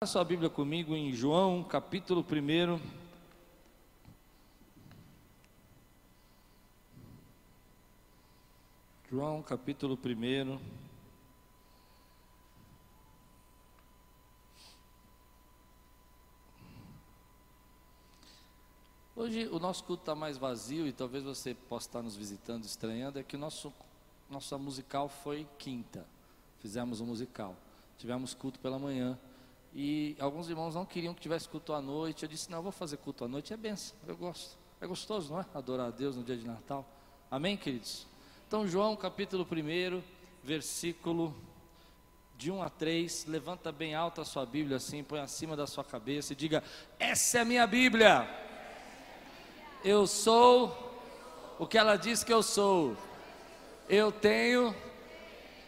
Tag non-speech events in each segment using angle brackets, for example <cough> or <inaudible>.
Abra sua Bíblia comigo em João, capítulo 1. João, capítulo 1. Hoje o nosso culto está mais vazio e talvez você possa estar nos visitando, estranhando, é que nosso, nossa musical foi quinta. Fizemos um musical. Tivemos culto pela manhã. E alguns irmãos não queriam que tivesse culto à noite. Eu disse: Não, eu vou fazer culto à noite. É benção, eu gosto. É gostoso, não é? Adorar a Deus no dia de Natal. Amém, queridos? Então, João capítulo 1, versículo de 1 a 3. Levanta bem alta a sua Bíblia assim, põe acima da sua cabeça e diga: Essa é a minha Bíblia. Eu sou o que ela diz que eu sou. Eu tenho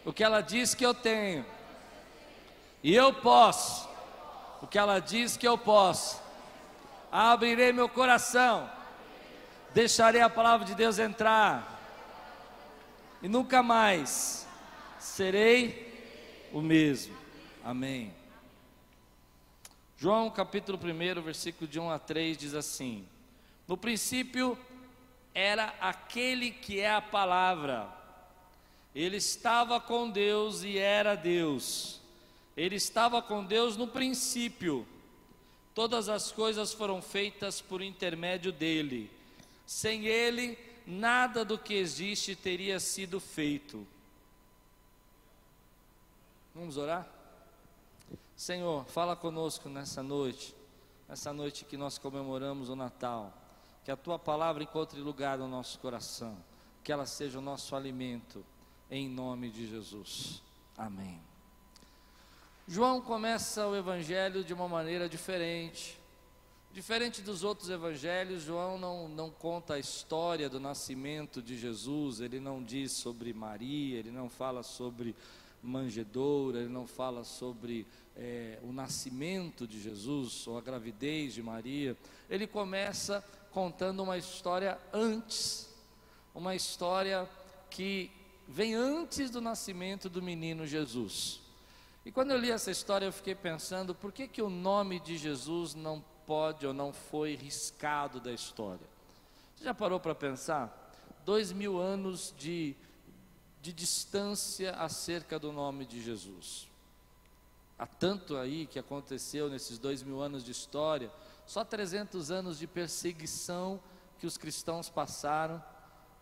o que ela diz que eu tenho. E eu posso o que ela diz que eu posso. Abrirei meu coração, deixarei a palavra de Deus entrar, e nunca mais serei o mesmo. Amém. João capítulo 1, versículo de 1 a 3 diz assim: No princípio era aquele que é a palavra, ele estava com Deus e era Deus. Ele estava com Deus no princípio. Todas as coisas foram feitas por intermédio dele. Sem ele, nada do que existe teria sido feito. Vamos orar? Senhor, fala conosco nessa noite, nessa noite que nós comemoramos o Natal. Que a tua palavra encontre lugar no nosso coração, que ela seja o nosso alimento, em nome de Jesus. Amém. João começa o evangelho de uma maneira diferente. Diferente dos outros evangelhos, João não, não conta a história do nascimento de Jesus, ele não diz sobre Maria, ele não fala sobre manjedoura, ele não fala sobre é, o nascimento de Jesus ou a gravidez de Maria. Ele começa contando uma história antes, uma história que vem antes do nascimento do menino Jesus. E quando eu li essa história, eu fiquei pensando, por que, que o nome de Jesus não pode ou não foi riscado da história? Você já parou para pensar? Dois mil anos de, de distância acerca do nome de Jesus. Há tanto aí que aconteceu nesses dois mil anos de história, só 300 anos de perseguição que os cristãos passaram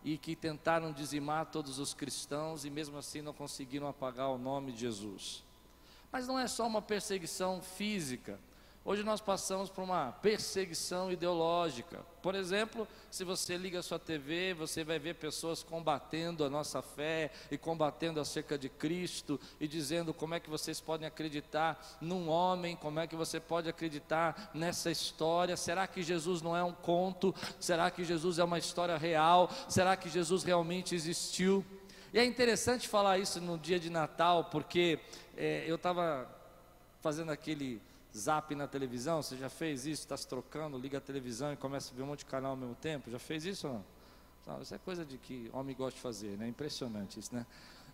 e que tentaram dizimar todos os cristãos e mesmo assim não conseguiram apagar o nome de Jesus. Mas não é só uma perseguição física. Hoje nós passamos por uma perseguição ideológica. Por exemplo, se você liga a sua TV, você vai ver pessoas combatendo a nossa fé e combatendo acerca de Cristo e dizendo como é que vocês podem acreditar num homem, como é que você pode acreditar nessa história. Será que Jesus não é um conto? Será que Jesus é uma história real? Será que Jesus realmente existiu? E é interessante falar isso no dia de Natal, porque é, eu estava fazendo aquele zap na televisão. Você já fez isso? Está se trocando, liga a televisão e começa a ver um monte de canal ao mesmo tempo? Já fez isso ou não? não isso é coisa de que homem gosta de fazer, né? Impressionante isso, né?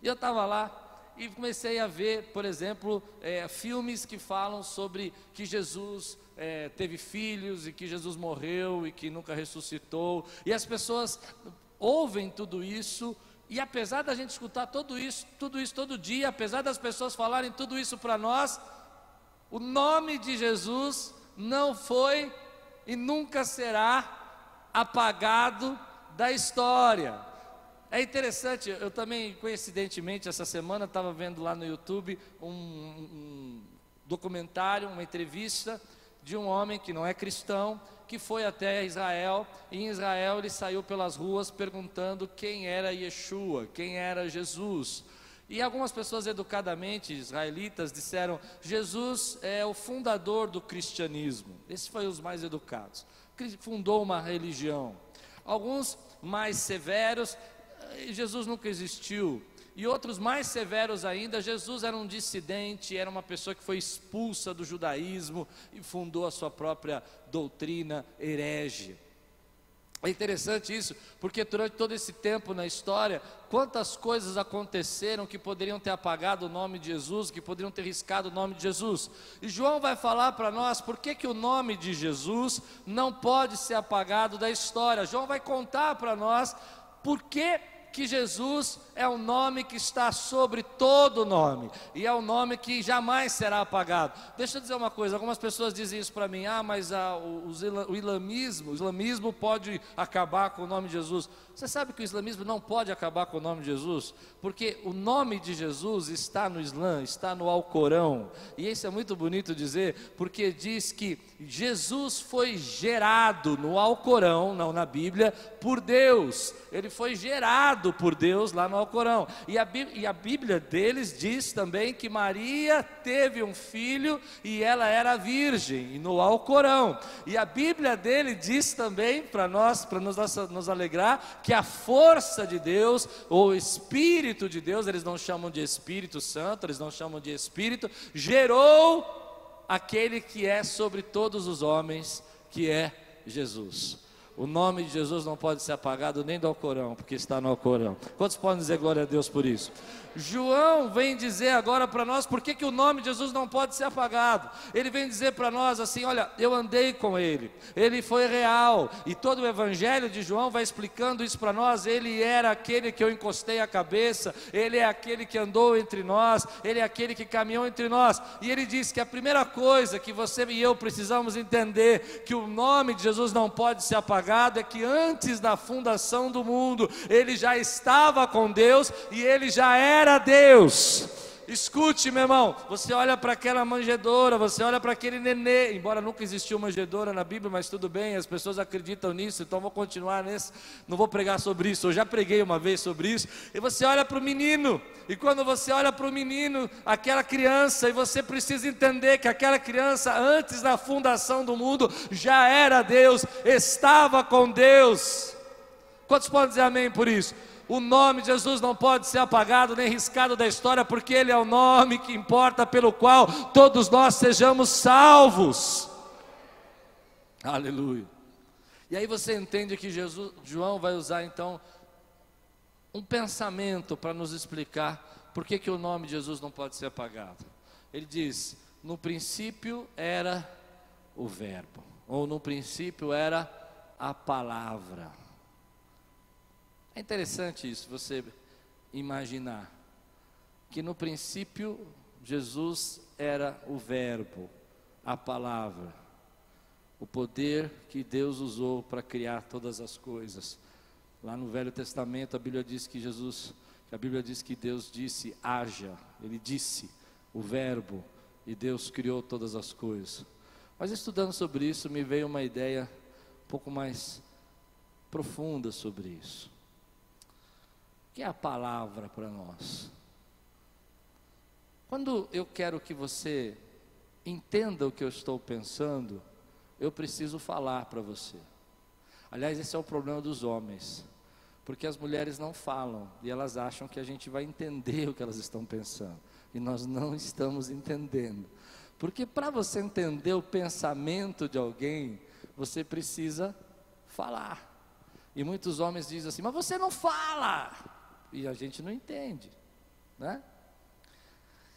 E eu estava lá e comecei a ver, por exemplo, é, filmes que falam sobre que Jesus é, teve filhos e que Jesus morreu e que nunca ressuscitou. E as pessoas ouvem tudo isso e apesar da gente escutar tudo isso, tudo isso todo dia, apesar das pessoas falarem tudo isso para nós, o nome de Jesus não foi e nunca será apagado da história. É interessante, eu também, coincidentemente, essa semana estava vendo lá no YouTube um, um documentário, uma entrevista de um homem que não é cristão, que foi até Israel, e em Israel ele saiu pelas ruas perguntando quem era Yeshua, quem era Jesus. E algumas pessoas educadamente israelitas disseram: Jesus é o fundador do cristianismo. Esse foi os mais educados. Fundou uma religião. Alguns mais severos, Jesus nunca existiu e outros mais severos ainda, Jesus era um dissidente, era uma pessoa que foi expulsa do judaísmo e fundou a sua própria doutrina herege. É interessante isso, porque durante todo esse tempo na história, quantas coisas aconteceram que poderiam ter apagado o nome de Jesus, que poderiam ter riscado o nome de Jesus. E João vai falar para nós por que, que o nome de Jesus não pode ser apagado da história. João vai contar para nós por que que Jesus é o nome que está sobre todo nome, e é o nome que jamais será apagado. Deixa eu dizer uma coisa: algumas pessoas dizem isso para mim, ah, mas ah, o, o, islamismo, o islamismo pode acabar com o nome de Jesus. Você sabe que o islamismo não pode acabar com o nome de Jesus? Porque o nome de Jesus está no Islã, está no Alcorão, e isso é muito bonito dizer, porque diz que Jesus foi gerado no Alcorão, não na Bíblia, por Deus, ele foi gerado por Deus lá no Alcorão. E a, e a Bíblia deles diz também que Maria teve um filho e ela era virgem, no Alcorão. E a Bíblia dele diz também, para nós, para nos, nos alegrar, que a força de Deus, ou Espírito de Deus, eles não chamam de Espírito Santo, eles não chamam de Espírito, gerou aquele que é sobre todos os homens, que é Jesus. O nome de Jesus não pode ser apagado nem do Alcorão, porque está no Alcorão. Quantos podem dizer glória a Deus por isso? João vem dizer agora para nós por que, que o nome de Jesus não pode ser apagado. Ele vem dizer para nós assim: olha, eu andei com ele, ele foi real, e todo o evangelho de João vai explicando isso para nós. Ele era aquele que eu encostei a cabeça, ele é aquele que andou entre nós, ele é aquele que caminhou entre nós. E ele diz que a primeira coisa que você e eu precisamos entender que o nome de Jesus não pode ser apagado é que antes da fundação do mundo, ele já estava com Deus e ele já era era Deus. Escute, meu irmão, você olha para aquela manjedoura, você olha para aquele nenê, embora nunca existiu manjedoura na Bíblia, mas tudo bem, as pessoas acreditam nisso, então vou continuar nesse, não vou pregar sobre isso, eu já preguei uma vez sobre isso, e você olha para o menino, e quando você olha para o menino, aquela criança, e você precisa entender que aquela criança, antes da fundação do mundo, já era Deus, estava com Deus, quantos podem dizer amém por isso? O nome de Jesus não pode ser apagado nem riscado da história, porque Ele é o nome que importa pelo qual todos nós sejamos salvos. Aleluia. E aí você entende que Jesus, João vai usar então um pensamento para nos explicar por que, que o nome de Jesus não pode ser apagado. Ele diz: no princípio era o Verbo, ou no princípio era a palavra. É interessante isso, você imaginar que no princípio Jesus era o Verbo, a palavra, o poder que Deus usou para criar todas as coisas. Lá no Velho Testamento a Bíblia diz que Jesus, a Bíblia diz que Deus disse haja, ele disse o verbo e Deus criou todas as coisas. Mas estudando sobre isso me veio uma ideia um pouco mais profunda sobre isso que é a palavra para nós? Quando eu quero que você entenda o que eu estou pensando, eu preciso falar para você. Aliás, esse é o problema dos homens, porque as mulheres não falam e elas acham que a gente vai entender o que elas estão pensando, e nós não estamos entendendo. Porque para você entender o pensamento de alguém, você precisa falar. E muitos homens dizem assim: Mas você não fala e a gente não entende, né?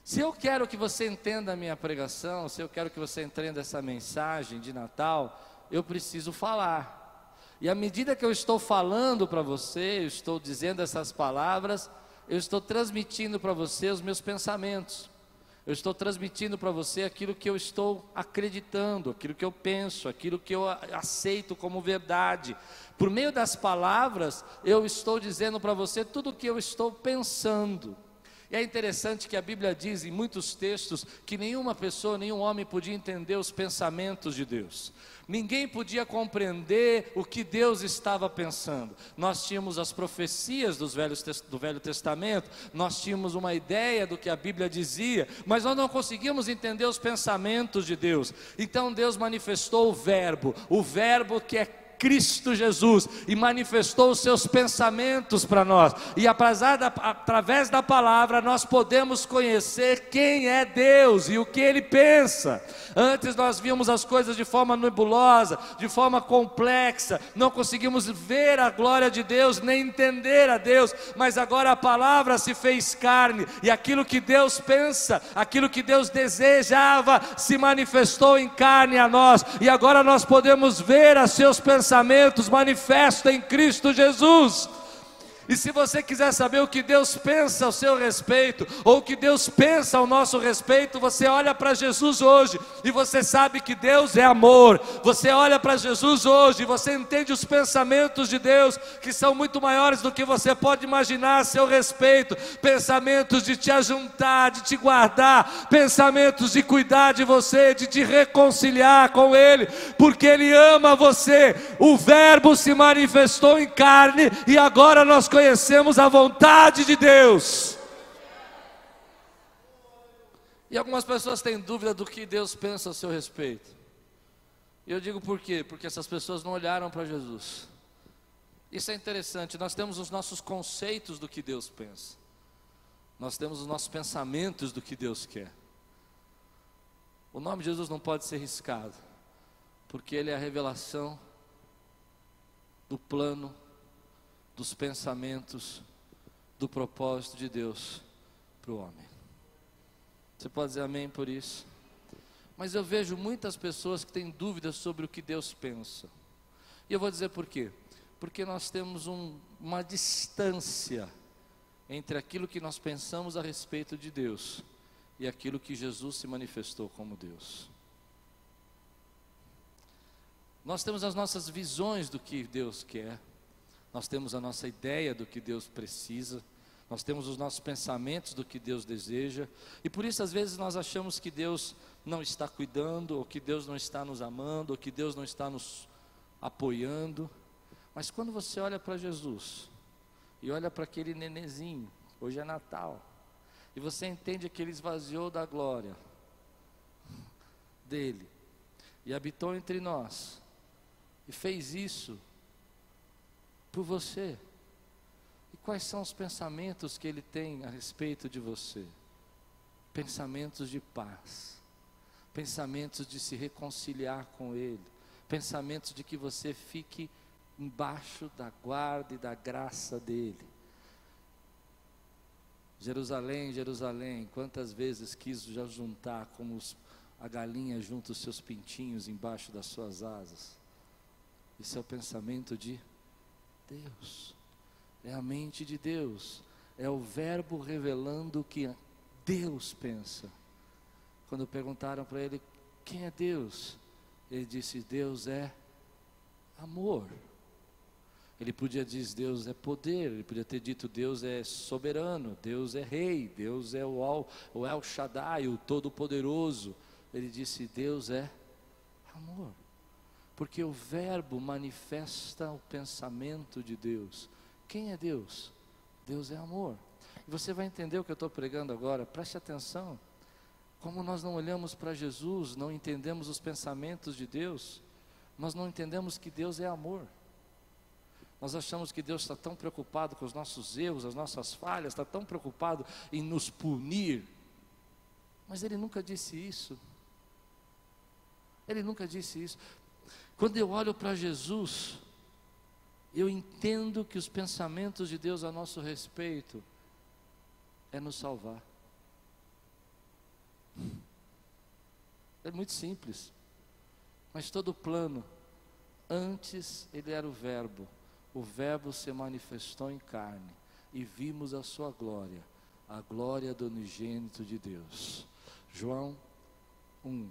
Se eu quero que você entenda a minha pregação, se eu quero que você entenda essa mensagem de Natal, eu preciso falar. E à medida que eu estou falando para você, eu estou dizendo essas palavras, eu estou transmitindo para você os meus pensamentos. Eu estou transmitindo para você aquilo que eu estou acreditando, aquilo que eu penso, aquilo que eu aceito como verdade. Por meio das palavras, eu estou dizendo para você tudo o que eu estou pensando. E é interessante que a Bíblia diz em muitos textos que nenhuma pessoa, nenhum homem podia entender os pensamentos de Deus. Ninguém podia compreender o que Deus estava pensando. Nós tínhamos as profecias dos velhos, do Velho Testamento, nós tínhamos uma ideia do que a Bíblia dizia, mas nós não conseguíamos entender os pensamentos de Deus. Então Deus manifestou o Verbo, o Verbo que é Cristo Jesus e manifestou os seus pensamentos para nós. E através da palavra nós podemos conhecer quem é Deus e o que ele pensa. Antes nós víamos as coisas de forma nebulosa, de forma complexa, não conseguimos ver a glória de Deus, nem entender a Deus, mas agora a palavra se fez carne e aquilo que Deus pensa, aquilo que Deus desejava, se manifestou em carne a nós, e agora nós podemos ver a seus pensamentos manifestos em Cristo Jesus. E se você quiser saber o que Deus pensa ao seu respeito, ou o que Deus pensa ao nosso respeito, você olha para Jesus hoje e você sabe que Deus é amor. Você olha para Jesus hoje e você entende os pensamentos de Deus, que são muito maiores do que você pode imaginar a seu respeito. Pensamentos de te ajuntar, de te guardar, pensamentos de cuidar de você, de te reconciliar com Ele, porque Ele ama você. O Verbo se manifestou em carne e agora nós conhecemos conhecemos a vontade de Deus. E algumas pessoas têm dúvida do que Deus pensa a seu respeito. E eu digo por quê? Porque essas pessoas não olharam para Jesus. Isso é interessante, nós temos os nossos conceitos do que Deus pensa. Nós temos os nossos pensamentos do que Deus quer. O nome de Jesus não pode ser riscado, porque ele é a revelação do plano dos pensamentos, do propósito de Deus para o homem. Você pode dizer amém por isso? Mas eu vejo muitas pessoas que têm dúvidas sobre o que Deus pensa. E eu vou dizer por quê? Porque nós temos um, uma distância entre aquilo que nós pensamos a respeito de Deus e aquilo que Jesus se manifestou como Deus. Nós temos as nossas visões do que Deus quer, nós temos a nossa ideia do que Deus precisa, nós temos os nossos pensamentos do que Deus deseja, e por isso às vezes nós achamos que Deus não está cuidando, ou que Deus não está nos amando, ou que Deus não está nos apoiando. Mas quando você olha para Jesus, e olha para aquele nenezinho, hoje é Natal, e você entende que ele esvaziou da glória dele, e habitou entre nós, e fez isso por você. E quais são os pensamentos que ele tem a respeito de você? Pensamentos de paz, pensamentos de se reconciliar com ele, pensamentos de que você fique embaixo da guarda e da graça dele. Jerusalém, Jerusalém, quantas vezes quis já juntar como os, a galinha junta os seus pintinhos embaixo das suas asas. Isso é o pensamento de Deus, é a mente de Deus, é o Verbo revelando o que Deus pensa. Quando perguntaram para ele quem é Deus, ele disse: Deus é amor. Ele podia dizer Deus é poder, ele podia ter dito Deus é soberano, Deus é rei, Deus é o, Al, o El Shaddai, o Todo-Poderoso. Ele disse Deus é amor porque o Verbo manifesta o pensamento de Deus. Quem é Deus? Deus é amor. E você vai entender o que eu estou pregando agora, preste atenção. Como nós não olhamos para Jesus, não entendemos os pensamentos de Deus, nós não entendemos que Deus é amor. Nós achamos que Deus está tão preocupado com os nossos erros, as nossas falhas, está tão preocupado em nos punir. Mas Ele nunca disse isso. Ele nunca disse isso. Quando eu olho para Jesus, eu entendo que os pensamentos de Deus a nosso respeito é nos salvar. É muito simples. Mas todo plano, antes ele era o Verbo, o Verbo se manifestou em carne e vimos a sua glória, a glória do unigênito de Deus. João 1,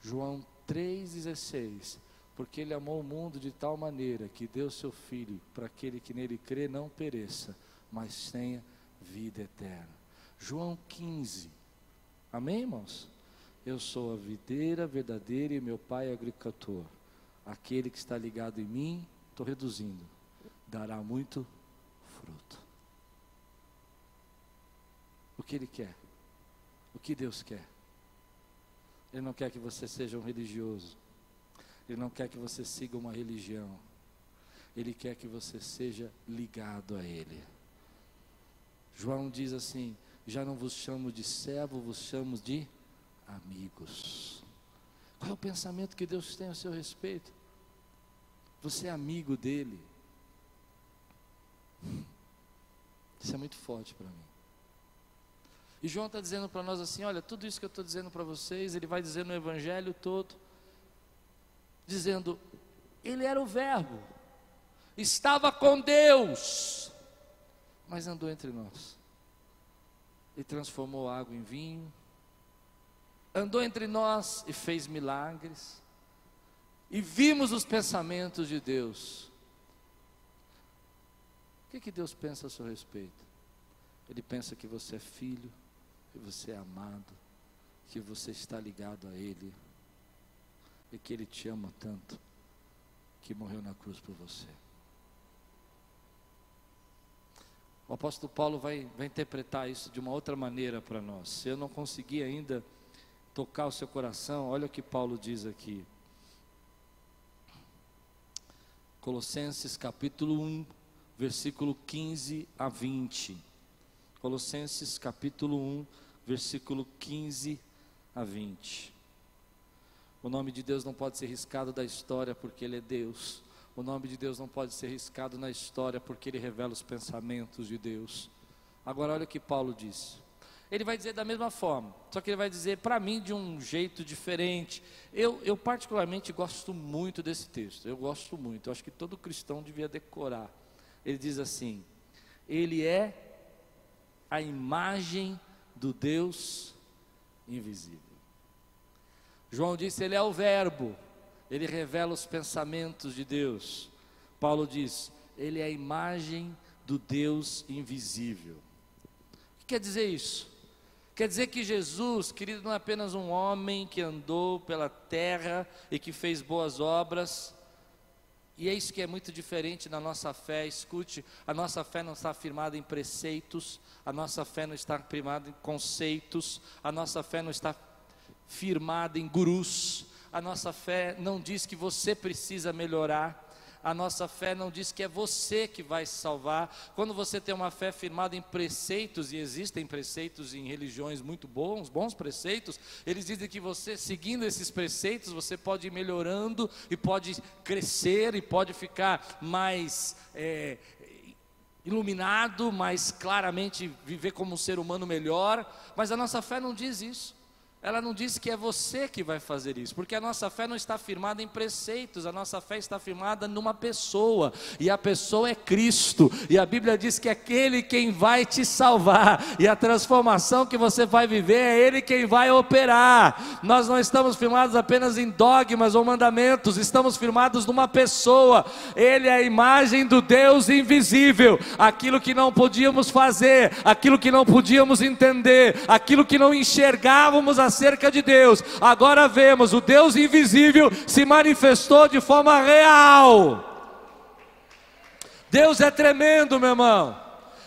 João 3,16 porque ele amou o mundo de tal maneira que deu seu filho para aquele que nele crê não pereça, mas tenha vida eterna. João 15. Amém, irmãos? Eu sou a videira verdadeira e meu pai é agricultor. Aquele que está ligado em mim, estou reduzindo, dará muito fruto. O que ele quer? O que Deus quer? Ele não quer que você seja um religioso. Ele não quer que você siga uma religião. Ele quer que você seja ligado a Ele. João diz assim: Já não vos chamo de servo, vos chamo de amigos. Qual é o pensamento que Deus tem a seu respeito? Você é amigo dele. Isso é muito forte para mim. E João está dizendo para nós assim: olha, tudo isso que eu estou dizendo para vocês, ele vai dizer no Evangelho todo, dizendo, ele era o Verbo, estava com Deus, mas andou entre nós. E transformou água em vinho, andou entre nós e fez milagres, e vimos os pensamentos de Deus. O que, que Deus pensa a seu respeito? Ele pensa que você é filho, que você é amado, que você está ligado a Ele, e que Ele te ama tanto, que morreu na cruz por você. O apóstolo Paulo vai, vai interpretar isso de uma outra maneira para nós. Se eu não conseguir ainda tocar o seu coração, olha o que Paulo diz aqui. Colossenses capítulo 1, versículo 15 a 20. Colossenses capítulo 1, versículo 15 a 20. O nome de Deus não pode ser riscado da história porque Ele é Deus. O nome de Deus não pode ser riscado na história porque ele revela os pensamentos de Deus. Agora, olha o que Paulo disse. Ele vai dizer da mesma forma, só que ele vai dizer para mim de um jeito diferente. Eu, eu, particularmente gosto muito desse texto, eu gosto muito, eu acho que todo cristão devia decorar. Ele diz assim: Ele é a imagem do Deus invisível. João disse: Ele é o Verbo ele revela os pensamentos de Deus. Paulo diz: ele é a imagem do Deus invisível. O que quer dizer isso? Quer dizer que Jesus, querido, não é apenas um homem que andou pela terra e que fez boas obras, e é isso que é muito diferente na nossa fé. Escute, a nossa fé não está firmada em preceitos, a nossa fé não está firmada em conceitos, a nossa fé não está firmada em gurus, a nossa fé não diz que você precisa melhorar. A nossa fé não diz que é você que vai se salvar. Quando você tem uma fé firmada em preceitos, e existem preceitos em religiões muito bons, bons preceitos, eles dizem que você, seguindo esses preceitos, você pode ir melhorando e pode crescer e pode ficar mais é, iluminado, mais claramente viver como um ser humano melhor. Mas a nossa fé não diz isso. Ela não diz que é você que vai fazer isso, porque a nossa fé não está firmada em preceitos, a nossa fé está firmada numa pessoa, e a pessoa é Cristo, e a Bíblia diz que é aquele quem vai te salvar, e a transformação que você vai viver é Ele quem vai operar. Nós não estamos firmados apenas em dogmas ou mandamentos, estamos firmados numa pessoa, Ele é a imagem do Deus invisível, aquilo que não podíamos fazer, aquilo que não podíamos entender, aquilo que não enxergávamos acerca de Deus. Agora vemos, o Deus invisível se manifestou de forma real. Deus é tremendo, meu irmão.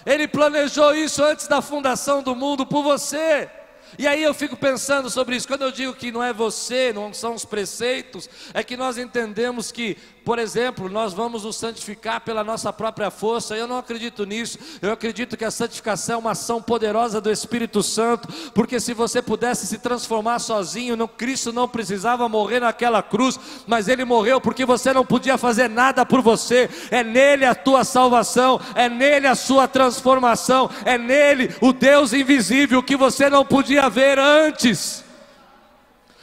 Ele planejou isso antes da fundação do mundo por você. E aí eu fico pensando sobre isso. Quando eu digo que não é você, não são os preceitos, é que nós entendemos que por exemplo, nós vamos nos santificar pela nossa própria força. Eu não acredito nisso. Eu acredito que a santificação é uma ação poderosa do Espírito Santo, porque se você pudesse se transformar sozinho, não, Cristo não precisava morrer naquela cruz, mas ele morreu porque você não podia fazer nada por você. É nele a tua salvação, é nele a sua transformação, é nele o Deus invisível que você não podia ver antes.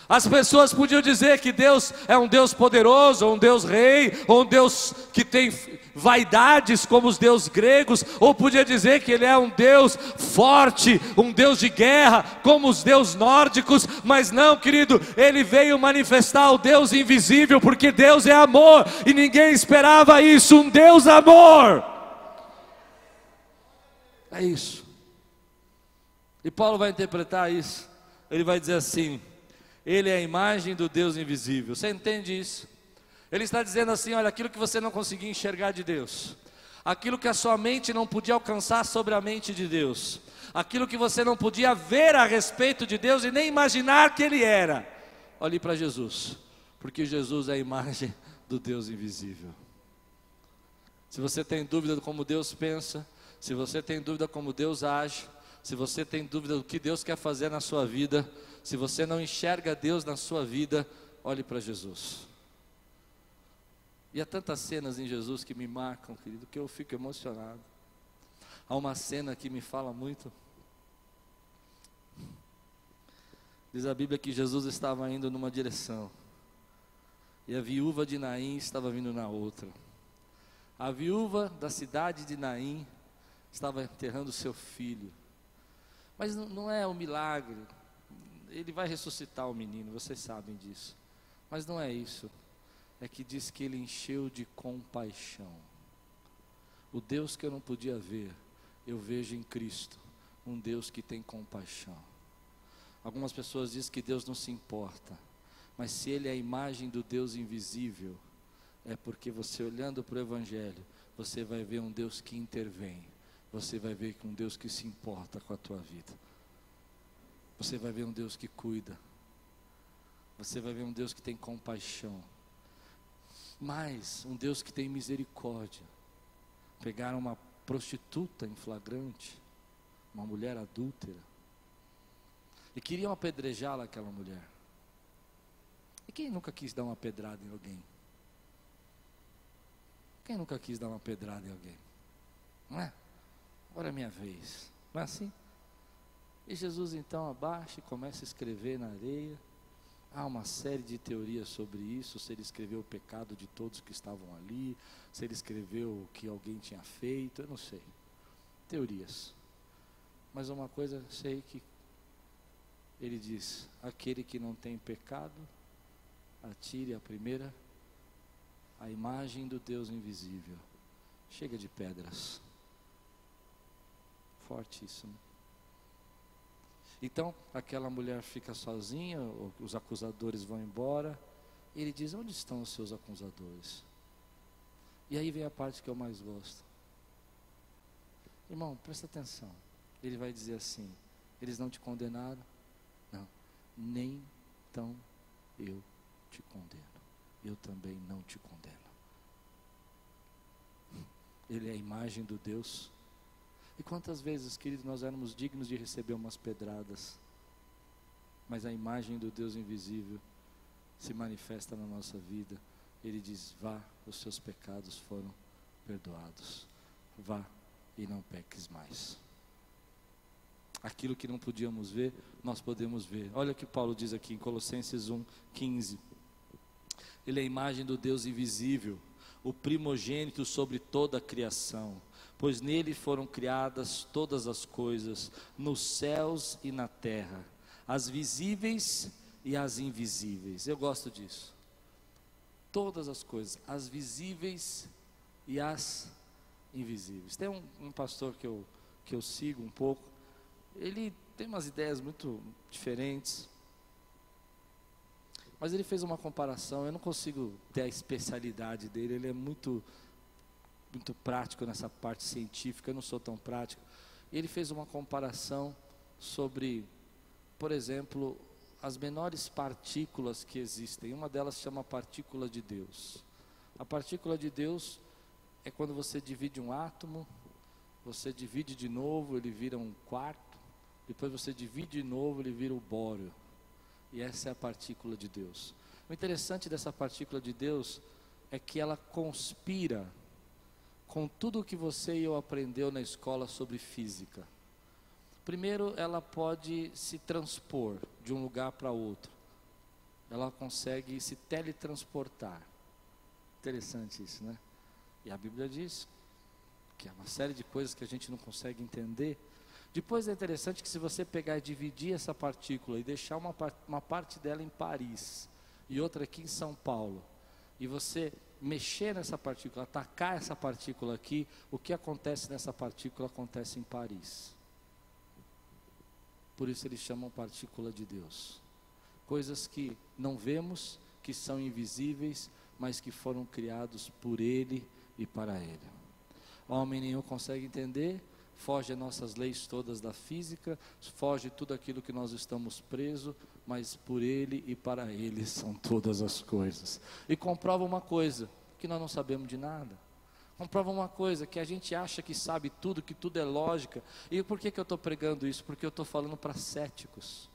As pessoas podiam dizer que Deus é um Deus poderoso, ou um Deus rei, ou um Deus que tem vaidades como os deuses gregos, ou podia dizer que ele é um Deus forte, um Deus de guerra, como os deuses nórdicos, mas não, querido, ele veio manifestar o Deus invisível, porque Deus é amor, e ninguém esperava isso, um Deus amor. É isso. E Paulo vai interpretar isso. Ele vai dizer assim: ele é a imagem do Deus invisível. Você entende isso? Ele está dizendo assim: olha, aquilo que você não conseguia enxergar de Deus, aquilo que a sua mente não podia alcançar sobre a mente de Deus, aquilo que você não podia ver a respeito de Deus e nem imaginar que Ele era. Olhe para Jesus, porque Jesus é a imagem do Deus invisível. Se você tem dúvida de como Deus pensa, se você tem dúvida como Deus age, se você tem dúvida do que Deus quer fazer na sua vida, se você não enxerga Deus na sua vida, olhe para Jesus. E há tantas cenas em Jesus que me marcam, querido, que eu fico emocionado. Há uma cena que me fala muito. Diz a Bíblia que Jesus estava indo numa direção, e a viúva de Naim estava vindo na outra. A viúva da cidade de Naim estava enterrando seu filho. Mas não, é um milagre, ele vai ressuscitar o menino, vocês sabem disso. Mas não é isso, é que diz que ele encheu de compaixão. O Deus que eu não podia ver, eu vejo em Cristo, um Deus que tem compaixão. Algumas pessoas dizem que Deus não se importa, mas se Ele é a imagem do Deus invisível, é porque você olhando para o Evangelho, você vai ver um Deus que intervém, você vai ver um Deus que se importa com a tua vida, você vai ver um Deus que cuida, você vai ver um Deus que tem compaixão, mas um Deus que tem misericórdia. Pegaram uma prostituta em flagrante, uma mulher adúltera, e queriam apedrejá-la, aquela mulher. E quem nunca quis dar uma pedrada em alguém? Quem nunca quis dar uma pedrada em alguém? Não é? Agora é minha vez. Não é assim? E Jesus então abaixa e começa a escrever na areia. Há uma série de teorias sobre isso, se ele escreveu o pecado de todos que estavam ali, se ele escreveu o que alguém tinha feito, eu não sei. Teorias. Mas uma coisa sei que ele diz: aquele que não tem pecado, atire a primeira a imagem do Deus invisível. Chega de pedras. Fortíssimo. Então, aquela mulher fica sozinha, os acusadores vão embora. Ele diz: Onde estão os seus acusadores? E aí vem a parte que eu mais gosto. Irmão, presta atenção. Ele vai dizer assim: Eles não te condenaram? Não. Nem tão eu te condeno. Eu também não te condeno. <laughs> Ele é a imagem do Deus. E quantas vezes, queridos, nós éramos dignos de receber umas pedradas, mas a imagem do Deus invisível se manifesta na nossa vida. Ele diz: Vá, os seus pecados foram perdoados. Vá e não peques mais. Aquilo que não podíamos ver, nós podemos ver. Olha o que Paulo diz aqui em Colossenses 1, 15. Ele é a imagem do Deus invisível, o primogênito sobre toda a criação, pois nele foram criadas todas as coisas, nos céus e na terra, as visíveis e as invisíveis. Eu gosto disso. Todas as coisas, as visíveis e as invisíveis. Tem um, um pastor que eu, que eu sigo um pouco, ele tem umas ideias muito diferentes. Mas ele fez uma comparação, eu não consigo ter a especialidade dele, ele é muito muito prático nessa parte científica, eu não sou tão prático. Ele fez uma comparação sobre, por exemplo, as menores partículas que existem. Uma delas se chama partícula de Deus. A partícula de Deus é quando você divide um átomo, você divide de novo, ele vira um quarto, depois você divide de novo, ele vira o bório. E essa é a partícula de Deus. O interessante dessa partícula de Deus é que ela conspira com tudo o que você e eu aprendeu na escola sobre física. Primeiro, ela pode se transpor de um lugar para outro. Ela consegue se teletransportar. Interessante isso, né? E a Bíblia diz que é uma série de coisas que a gente não consegue entender, depois é interessante que se você pegar e dividir essa partícula e deixar uma, uma parte dela em Paris e outra aqui em São Paulo, e você mexer nessa partícula, atacar essa partícula aqui, o que acontece nessa partícula acontece em Paris. Por isso eles chamam partícula de Deus. Coisas que não vemos, que são invisíveis, mas que foram criados por Ele e para Ele. Homem nenhum consegue entender, foge as nossas leis todas da física, foge tudo aquilo que nós estamos presos, mas por Ele e para Ele são todas as coisas. E comprova uma coisa, que nós não sabemos de nada. comprova uma coisa, que a gente acha que sabe tudo, que tudo é lógica. E por que, que eu estou pregando isso? Porque eu estou falando para céticos.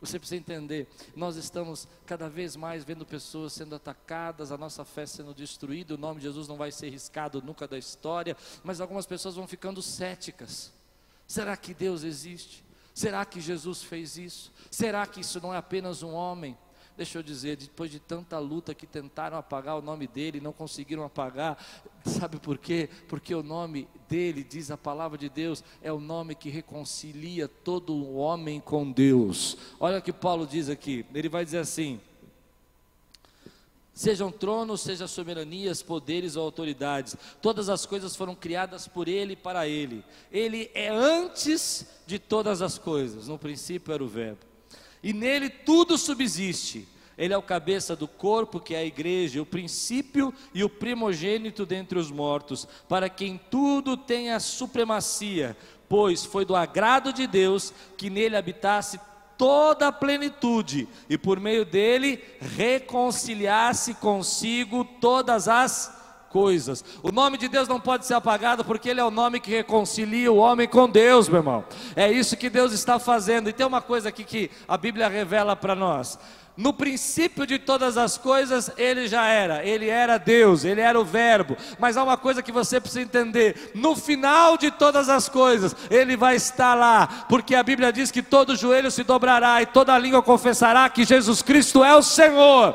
Você precisa entender, nós estamos cada vez mais vendo pessoas sendo atacadas, a nossa fé sendo destruída, o nome de Jesus não vai ser riscado nunca da história, mas algumas pessoas vão ficando céticas. Será que Deus existe? Será que Jesus fez isso? Será que isso não é apenas um homem? Deixa eu dizer, depois de tanta luta que tentaram apagar o nome dele, não conseguiram apagar, <laughs> sabe por quê? Porque o nome dele, diz a palavra de Deus, é o nome que reconcilia todo o homem com Deus. Olha o que Paulo diz aqui, ele vai dizer assim: Sejam tronos, sejam soberanias, poderes ou autoridades, todas as coisas foram criadas por Ele e para Ele. Ele é antes de todas as coisas, no princípio era o Verbo e nele tudo subsiste. Ele é o cabeça do corpo, que é a igreja, o princípio e o primogênito dentre os mortos, para quem tudo tem a supremacia, pois foi do agrado de Deus que nele habitasse toda a plenitude, e por meio dele reconciliasse consigo todas as coisas. O nome de Deus não pode ser apagado porque ele é o nome que reconcilia o homem com Deus, meu irmão. É isso que Deus está fazendo. E tem uma coisa aqui que a Bíblia revela para nós. No princípio de todas as coisas, ele já era, ele era Deus, ele era o Verbo. Mas há uma coisa que você precisa entender: no final de todas as coisas, ele vai estar lá, porque a Bíblia diz que todo joelho se dobrará e toda língua confessará que Jesus Cristo é o Senhor.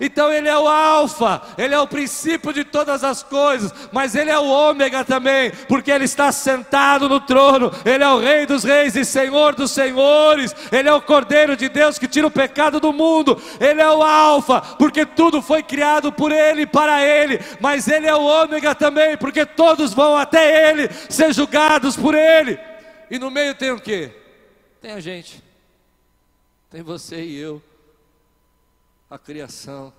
Então ele é o Alfa, ele é o princípio de todas as coisas, mas ele é o Ômega também, porque ele está sentado no trono, ele é o Rei dos Reis e Senhor dos Senhores, ele é o Cordeiro de Deus que tira o pecado do mundo, ele é o Alfa, porque tudo foi criado por ele e para ele, mas ele é o Ômega também, porque todos vão até ele ser julgados por ele. E no meio tem o que? Tem a gente, tem você e eu a criação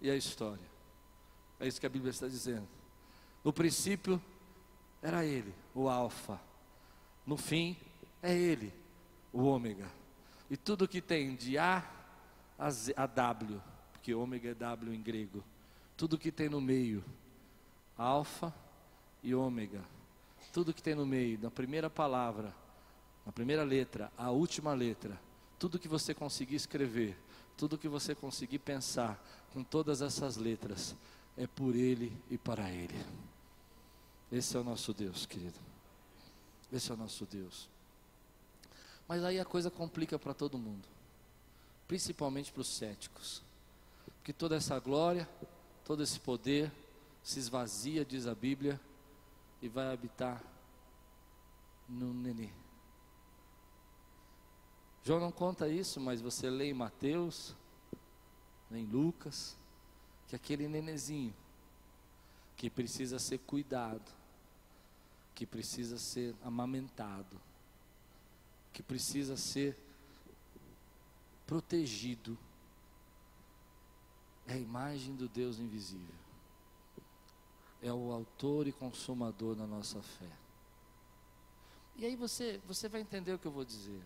e a história. É isso que a Bíblia está dizendo. No princípio era Ele, o Alfa. No fim é Ele, o Ômega. E tudo que tem de A a, Z, a W, porque ômega é W em grego. Tudo que tem no meio, alfa e ômega. Tudo que tem no meio, na primeira palavra, na primeira letra, a última letra, tudo que você conseguir escrever, tudo que você conseguir pensar com todas essas letras é por Ele e para Ele. Esse é o nosso Deus, querido. Esse é o nosso Deus. Mas aí a coisa complica para todo mundo, principalmente para os céticos, porque toda essa glória, todo esse poder se esvazia, diz a Bíblia, e vai habitar no nenê. João não conta isso, mas você lê em Mateus, lê em Lucas, que aquele nenezinho que precisa ser cuidado, que precisa ser amamentado, que precisa ser protegido, é a imagem do Deus invisível. É o autor e consumador da nossa fé. E aí você, você vai entender o que eu vou dizer.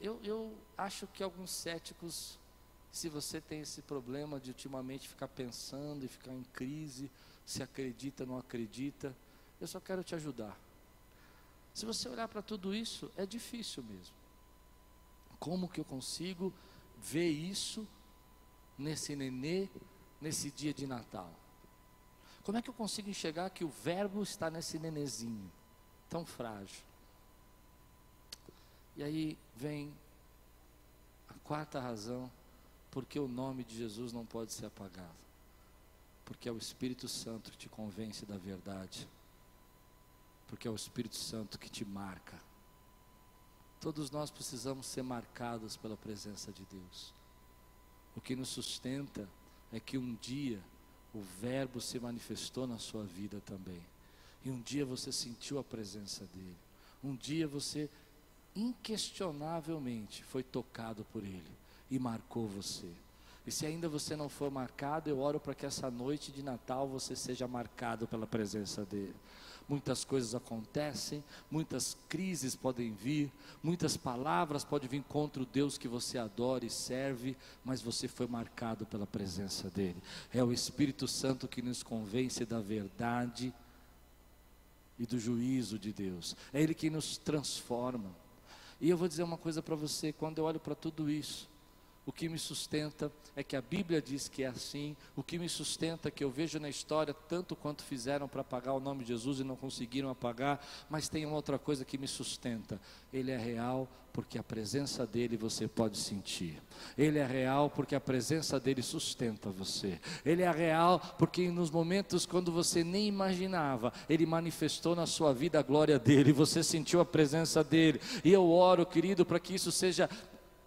Eu, eu acho que alguns céticos, se você tem esse problema de ultimamente ficar pensando e ficar em crise, se acredita, não acredita, eu só quero te ajudar. Se você olhar para tudo isso, é difícil mesmo. Como que eu consigo ver isso nesse nenê, nesse dia de Natal? Como é que eu consigo enxergar que o verbo está nesse nenezinho, tão frágil? E aí vem a quarta razão porque o nome de Jesus não pode ser apagado. Porque é o Espírito Santo que te convence da verdade. Porque é o Espírito Santo que te marca. Todos nós precisamos ser marcados pela presença de Deus. O que nos sustenta é que um dia o Verbo se manifestou na sua vida também. E um dia você sentiu a presença dele. Um dia você inquestionavelmente foi tocado por Ele e marcou você. E se ainda você não for marcado, eu oro para que essa noite de Natal você seja marcado pela presença dEle. muitas coisas acontecem, muitas crises podem vir, muitas palavras podem vir contra o Deus que você adora e serve, mas você foi marcado pela presença dEle. É o Espírito Santo que nos convence da verdade e do juízo de Deus, é Ele que nos transforma. E eu vou dizer uma coisa para você: quando eu olho para tudo isso, o que me sustenta é que a Bíblia diz que é assim. O que me sustenta é que eu vejo na história tanto quanto fizeram para apagar o nome de Jesus e não conseguiram apagar, mas tem uma outra coisa que me sustenta. Ele é real porque a presença dele você pode sentir. Ele é real porque a presença dele sustenta você. Ele é real porque nos momentos quando você nem imaginava, ele manifestou na sua vida a glória dele, você sentiu a presença dele. E eu oro, querido, para que isso seja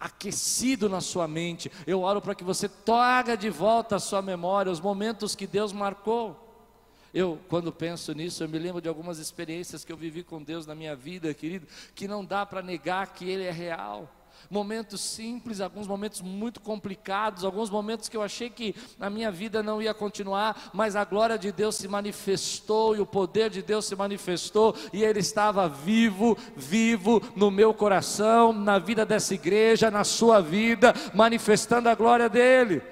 aquecido na sua mente. Eu oro para que você traga de volta à sua memória os momentos que Deus marcou. Eu, quando penso nisso, eu me lembro de algumas experiências que eu vivi com Deus na minha vida, querido, que não dá para negar que Ele é real momentos simples, alguns momentos muito complicados, alguns momentos que eu achei que a minha vida não ia continuar, mas a glória de Deus se manifestou e o poder de Deus se manifestou e ele estava vivo, vivo no meu coração, na vida dessa igreja, na sua vida, manifestando a glória dele.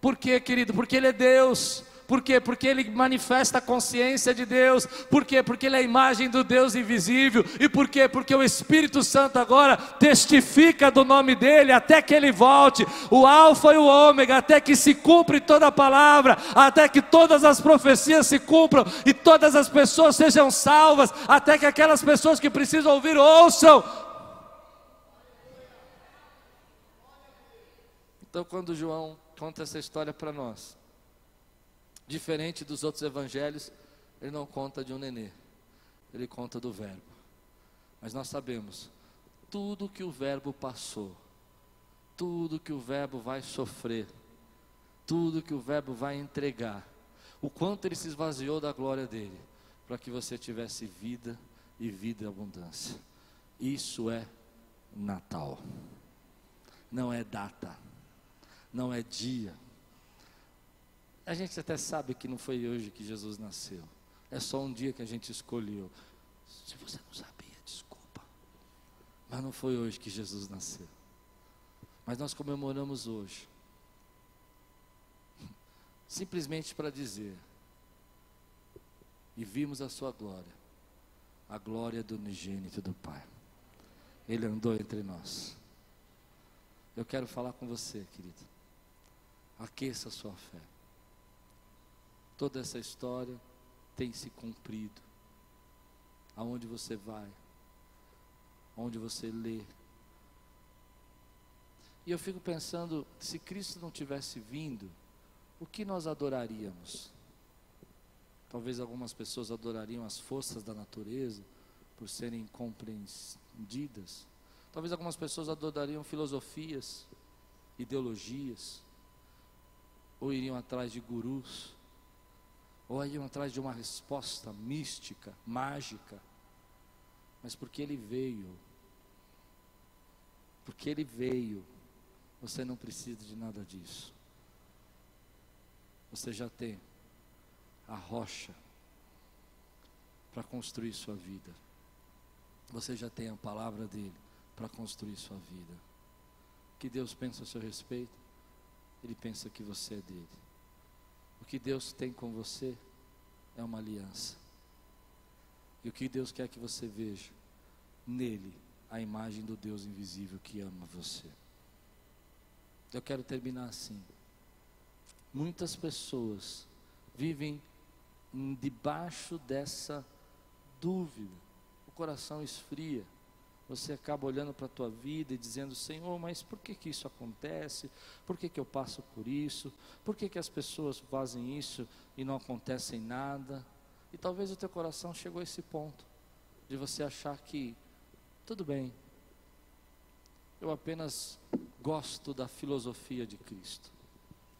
Por quê, querido? Porque ele é Deus. Por quê? Porque ele manifesta a consciência de Deus. Por quê? Porque ele é a imagem do Deus invisível. E por quê? Porque o Espírito Santo agora testifica do nome dele até que ele volte. O Alfa e o Ômega, até que se cumpra toda a palavra, até que todas as profecias se cumpram e todas as pessoas sejam salvas, até que aquelas pessoas que precisam ouvir ouçam. Então, quando João conta essa história para nós, Diferente dos outros evangelhos, ele não conta de um nenê, ele conta do Verbo. Mas nós sabemos, tudo que o Verbo passou, tudo que o Verbo vai sofrer, tudo que o Verbo vai entregar, o quanto ele se esvaziou da glória dele, para que você tivesse vida e vida em abundância. Isso é Natal. Não é data, não é dia, a gente até sabe que não foi hoje que Jesus nasceu. É só um dia que a gente escolheu. Se você não sabia, desculpa. Mas não foi hoje que Jesus nasceu. Mas nós comemoramos hoje. <laughs> Simplesmente para dizer: E vimos a sua glória, a glória do unigênito do Pai. Ele andou entre nós. Eu quero falar com você, querido. Aqueça a sua fé toda essa história tem se cumprido. Aonde você vai, onde você lê. E eu fico pensando, se Cristo não tivesse vindo, o que nós adoraríamos? Talvez algumas pessoas adorariam as forças da natureza por serem compreendidas. Talvez algumas pessoas adorariam filosofias, ideologias, ou iriam atrás de gurus ou iam atrás de uma resposta mística, mágica, mas porque ele veio, porque ele veio, você não precisa de nada disso. Você já tem a rocha para construir sua vida. Você já tem a palavra dele para construir sua vida. O que Deus pensa a seu respeito? Ele pensa que você é dele. O que Deus tem com você é uma aliança. E o que Deus quer que você veja nele, a imagem do Deus invisível que ama você. Eu quero terminar assim. Muitas pessoas vivem debaixo dessa dúvida. O coração esfria você acaba olhando para a tua vida e dizendo, Senhor, mas por que, que isso acontece? Por que, que eu passo por isso? Por que, que as pessoas fazem isso e não acontece nada? E talvez o teu coração chegou a esse ponto de você achar que tudo bem, eu apenas gosto da filosofia de Cristo.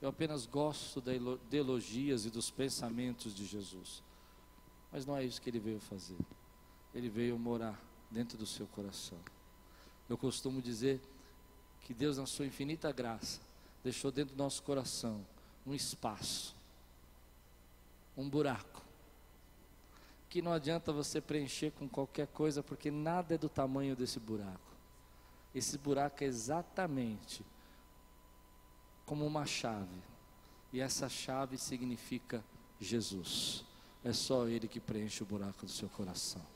Eu apenas gosto de elogias e dos pensamentos de Jesus. Mas não é isso que ele veio fazer. Ele veio morar dentro do seu coração. Eu costumo dizer que Deus, na sua infinita graça, deixou dentro do nosso coração um espaço, um buraco, que não adianta você preencher com qualquer coisa, porque nada é do tamanho desse buraco. Esse buraco é exatamente como uma chave, e essa chave significa Jesus. É só Ele que preenche o buraco do seu coração.